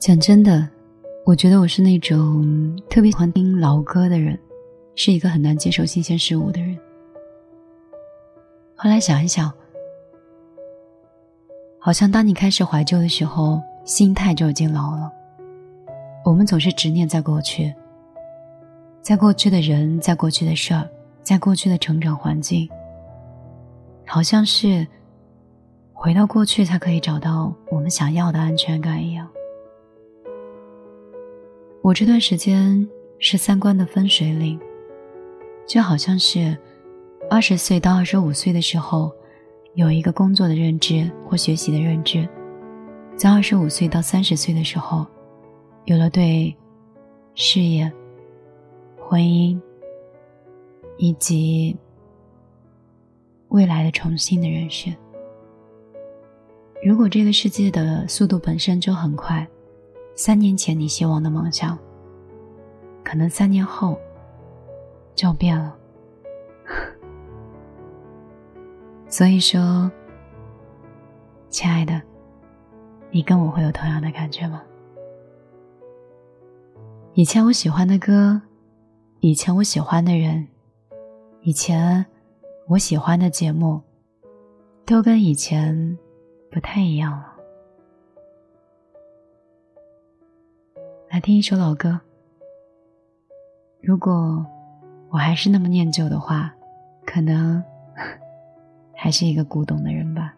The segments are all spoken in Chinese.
讲真的，我觉得我是那种特别喜欢听老歌的人，是一个很难接受新鲜事物的人。后来想一想，好像当你开始怀旧的时候，心态就已经老了。我们总是执念在过去，在过去的人，在过去的事儿，在过去的成长环境，好像是回到过去才可以找到我们想要的安全感一样。我这段时间是三观的分水岭，就好像是二十岁到二十五岁的时候，有一个工作的认知或学习的认知，在二十五岁到三十岁的时候，有了对事业、婚姻以及未来的重新的认识。如果这个世界的速度本身就很快。三年前你希望的梦想，可能三年后就变了。所以说，亲爱的，你跟我会有同样的感觉吗？以前我喜欢的歌，以前我喜欢的人，以前我喜欢的节目，都跟以前不太一样了。来听一首老歌。如果我还是那么念旧的话，可能 还是一个古董的人吧。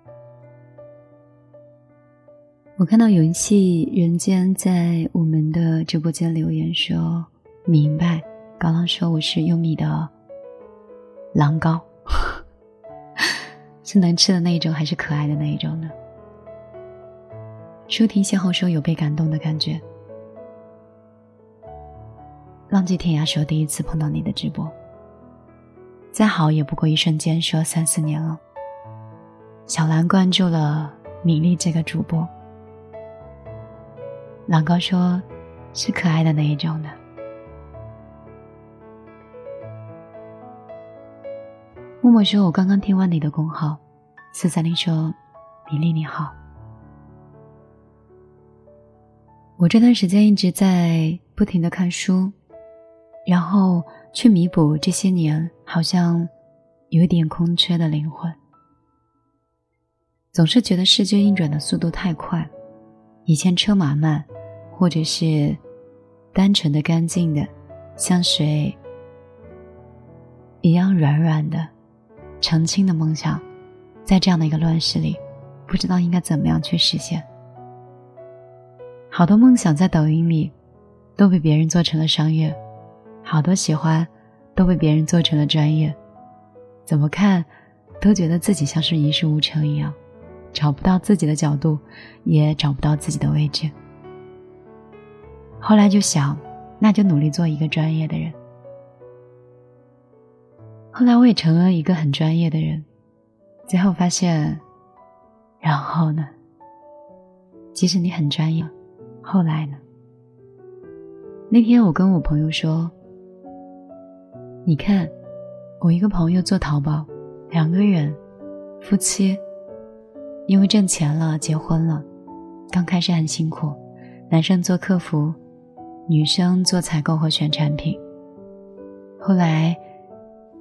我看到游戏人间在我们的直播间留言说：“明白。”刚刚说我是优米的狼羔，是能吃的那一种，还是可爱的那一种呢？舒婷邂逅说有被感动的感觉。浪迹天涯说：“第一次碰到你的直播，再好也不过一瞬间。”说三四年了。小兰关注了米粒这个主播。狼哥说：“是可爱的那一种的。”默默说：“我刚刚听完你的公号。”四三零说：“米粒你好。”我这段时间一直在不停的看书。然后去弥补这些年好像有点空缺的灵魂。总是觉得世界运转的速度太快，以前车马慢，或者是单纯的、干净的，像水一样软软的、澄清的梦想，在这样的一个乱世里，不知道应该怎么样去实现。好多梦想在抖音里都被别人做成了商业。好多喜欢，都被别人做成了专业，怎么看，都觉得自己像是一事无成一样，找不到自己的角度，也找不到自己的位置。后来就想，那就努力做一个专业的人。后来我也成了一个很专业的人，最后发现，然后呢？即使你很专业，后来呢？那天我跟我朋友说。你看，我一个朋友做淘宝，两个人，夫妻，因为挣钱了结婚了，刚开始很辛苦，男生做客服，女生做采购和选产品。后来，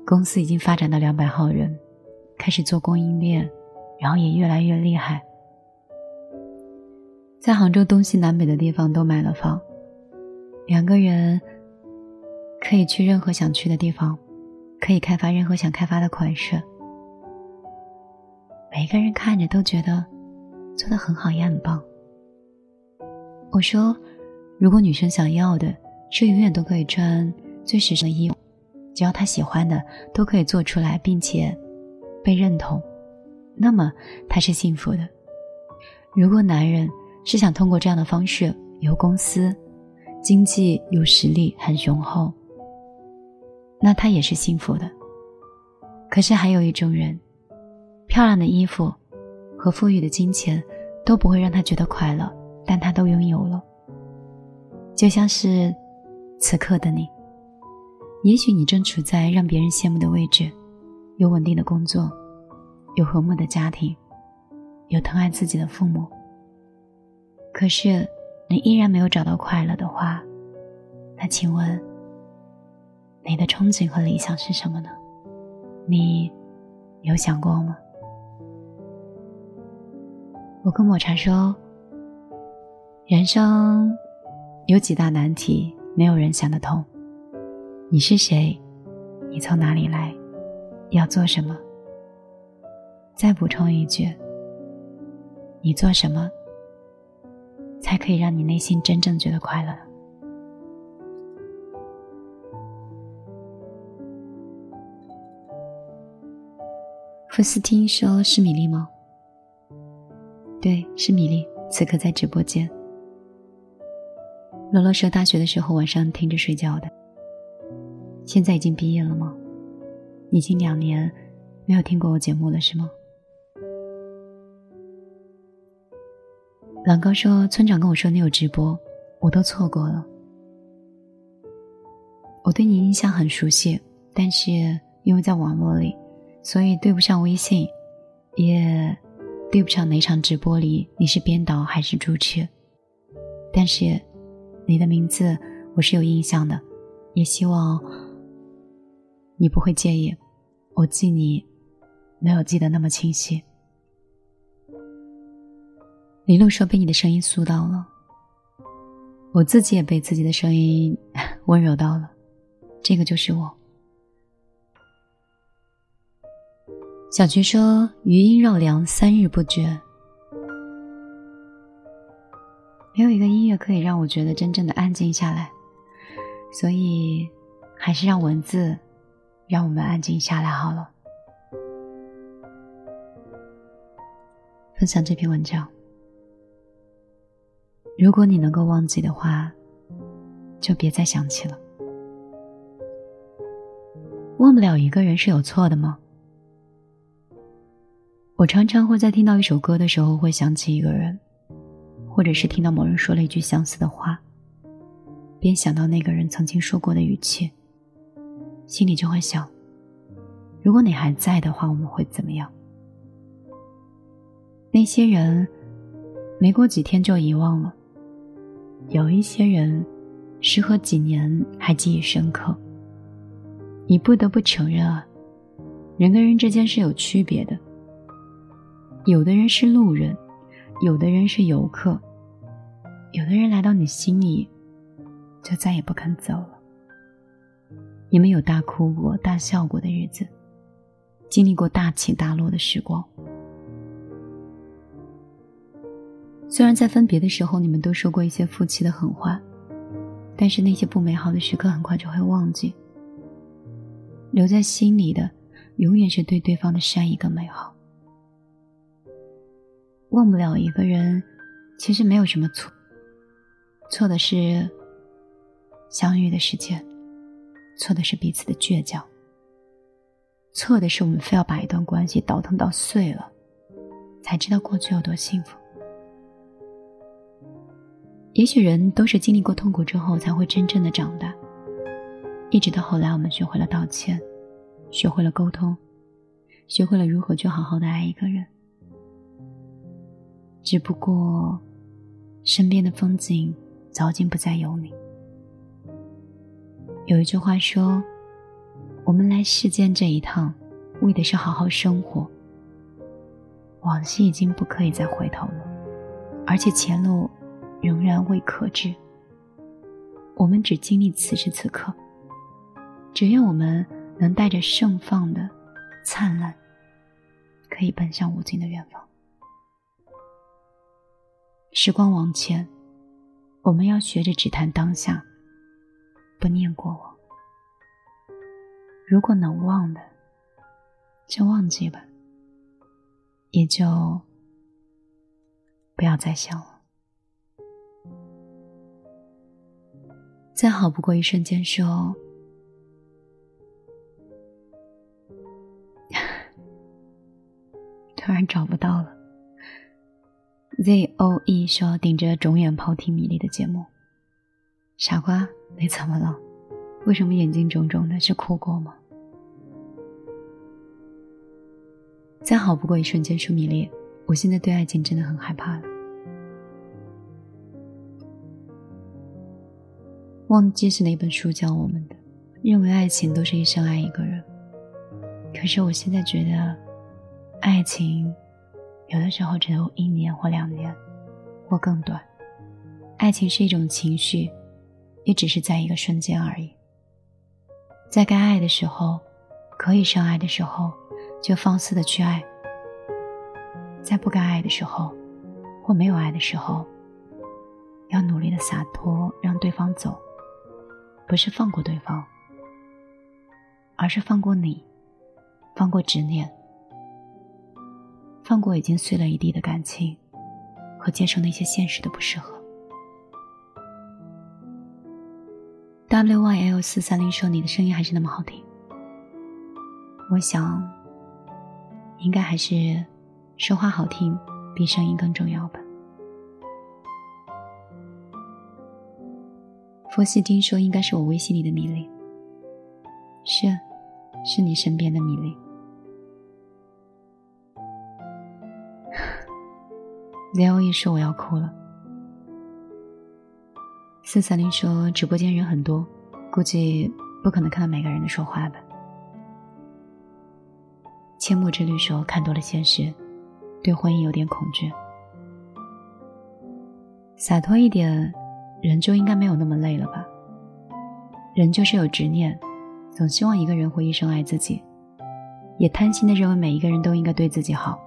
公司已经发展到两百号人，开始做供应链，然后也越来越厉害，在杭州东西南北的地方都买了房，两个人。可以去任何想去的地方，可以开发任何想开发的款式。每个人看着都觉得做的很好，也很棒。我说，如果女生想要的是永远都可以穿最时尚的衣服，只要她喜欢的都可以做出来，并且被认同，那么她是幸福的。如果男人是想通过这样的方式有公司，经济有实力很雄厚。那他也是幸福的。可是还有一种人，漂亮的衣服和富裕的金钱都不会让他觉得快乐，但他都拥有了。就像是此刻的你，也许你正处在让别人羡慕的位置，有稳定的工作，有和睦的家庭，有疼爱自己的父母。可是你依然没有找到快乐的话，那请问，你的憧憬和理想是什么呢？你有想过吗？我跟抹茶说，人生有几大难题，没有人想得通。你是谁？你从哪里来？要做什么？再补充一句：你做什么，才可以让你内心真正觉得快乐？斯汀说：“是米粒吗？”对，是米粒，此刻在直播间。罗罗说：“大学的时候晚上听着睡觉的。”现在已经毕业了吗？已经两年没有听过我节目了，是吗？狼哥说：“村长跟我说你有直播，我都错过了。我对你印象很熟悉，但是因为在网络里。”所以对不上微信，也对不上哪场直播里你是编导还是主持。但是，你的名字我是有印象的，也希望你不会介意，我记你没有记得那么清晰。李璐说被你的声音酥到了，我自己也被自己的声音 温柔到了，这个就是我。小菊说：“余音绕梁，三日不绝。没有一个音乐可以让我觉得真正的安静下来，所以还是让文字让我们安静下来好了。”分享这篇文章。如果你能够忘记的话，就别再想起了。忘不了一个人是有错的吗？我常常会在听到一首歌的时候，会想起一个人，或者是听到某人说了一句相似的话，便想到那个人曾经说过的语气，心里就会想：如果你还在的话，我们会怎么样？那些人没过几天就遗忘了，有一些人时隔几年还记忆深刻。你不得不承认啊，人跟人之间是有区别的。有的人是路人，有的人是游客，有的人来到你心里，就再也不肯走了。你们有大哭过、大笑过的日子，经历过大起大落的时光。虽然在分别的时候，你们都说过一些夫妻的狠话，但是那些不美好的时刻很快就会忘记。留在心里的，永远是对对方的善意跟美好。忘不了一个人，其实没有什么错。错的是相遇的时间，错的是彼此的倔强，错的是我们非要把一段关系倒腾到碎了，才知道过去有多幸福。也许人都是经历过痛苦之后，才会真正的长大。一直到后来，我们学会了道歉，学会了沟通，学会了如何去好好的爱一个人。只不过，身边的风景早已经不再有你。有一句话说：“我们来世间这一趟，为的是好好生活。往昔已经不可以再回头了，而且前路仍然未可知。我们只经历此时此刻，只愿我们能带着盛放的灿烂，可以奔向无尽的远方。”时光往前，我们要学着只谈当下，不念过往。如果能忘的，就忘记吧，也就不要再想了。再好不过一瞬间，说，突然找不到了。Z O E 说：“顶着肿眼抛听米粒的节目，傻瓜，你怎么了？为什么眼睛肿肿的？是哭过吗？”再好不过一瞬间，说米粒，我现在对爱情真的很害怕了。忘记是哪本书教我们的，认为爱情都是一生爱一个人。可是我现在觉得，爱情有的时候只有一年或两年，或更短。爱情是一种情绪，也只是在一个瞬间而已。在该爱的时候，可以深爱的时候，就放肆的去爱；在不该爱的时候，或没有爱的时候，要努力的洒脱，让对方走。不是放过对方，而是放过你。放过执念，放过已经碎了一地的感情，和接受那些现实的不适合。W Y L 四三零说：“你的声音还是那么好听。”我想，应该还是说话好听比声音更重要吧。佛系丁说：“应该是我微信里的米粒。”是。是你身边的米粒。Leo 一说我要哭了。四三零说直播间人很多，估计不可能看到每个人的说话吧。阡陌之旅说看多了现实，对婚姻有点恐惧。洒脱一点，人就应该没有那么累了吧？人就是有执念。总希望一个人会一生爱自己，也贪心的认为每一个人都应该对自己好。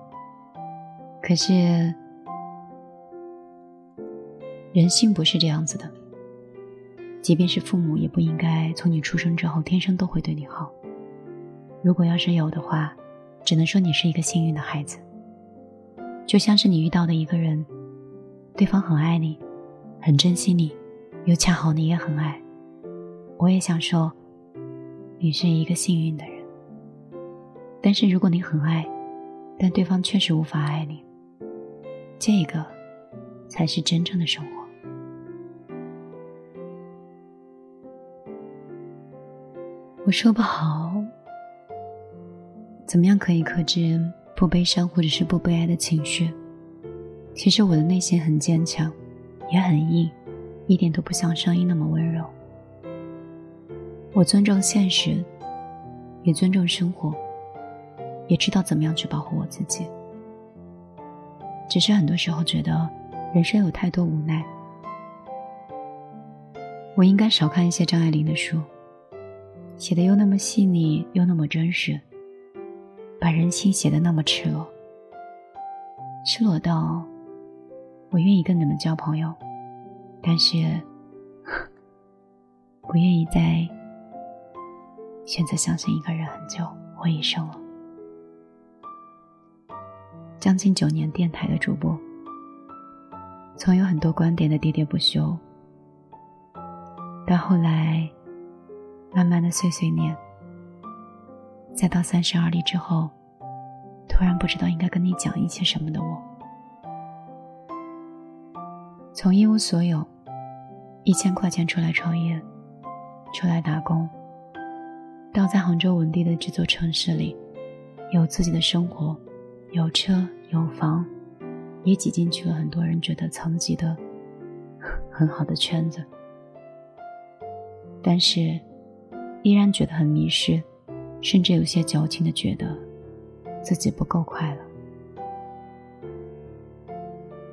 可是，人性不是这样子的。即便是父母，也不应该从你出生之后天生都会对你好。如果要是有的话，只能说你是一个幸运的孩子。就像是你遇到的一个人，对方很爱你，很珍惜你，又恰好你也很爱。我也想说。你是一个幸运的人，但是如果你很爱，但对方确实无法爱你，这个才是真正的生活。我说不好，怎么样可以克制不悲伤或者是不悲哀的情绪？其实我的内心很坚强，也很硬，一点都不像声音那么温柔。我尊重现实，也尊重生活，也知道怎么样去保护我自己。只是很多时候觉得人生有太多无奈，我应该少看一些张爱玲的书，写的又那么细腻又那么真实，把人心写的那么赤裸，赤裸到我愿意跟你们交朋友，但是不愿意再。选择相信一个人很久或一生了。将近九年电台的主播，从有很多观点的喋喋不休，到后来慢慢的碎碎念，再到三十而立之后，突然不知道应该跟你讲一些什么的我，从一无所有，一千块钱出来创业，出来打工。到在杭州稳定的这座城市里，有自己的生活，有车有房，也挤进去了很多人觉得层级的 很好的圈子，但是依然觉得很迷失，甚至有些矫情的觉得自己不够快乐。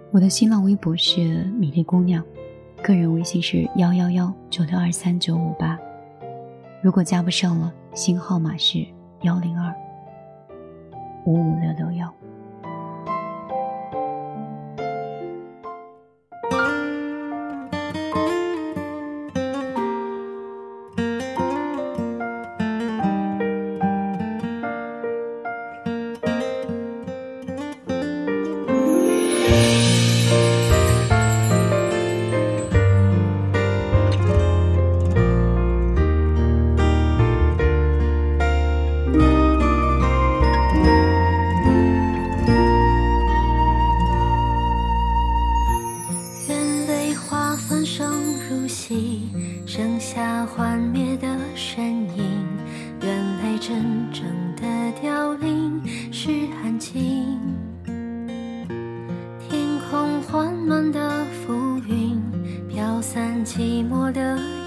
我的新浪微博是米粒姑娘，个人微信是幺幺幺九六二三九五八。如果加不上了，新号码是幺零二五五六六幺。寂寞的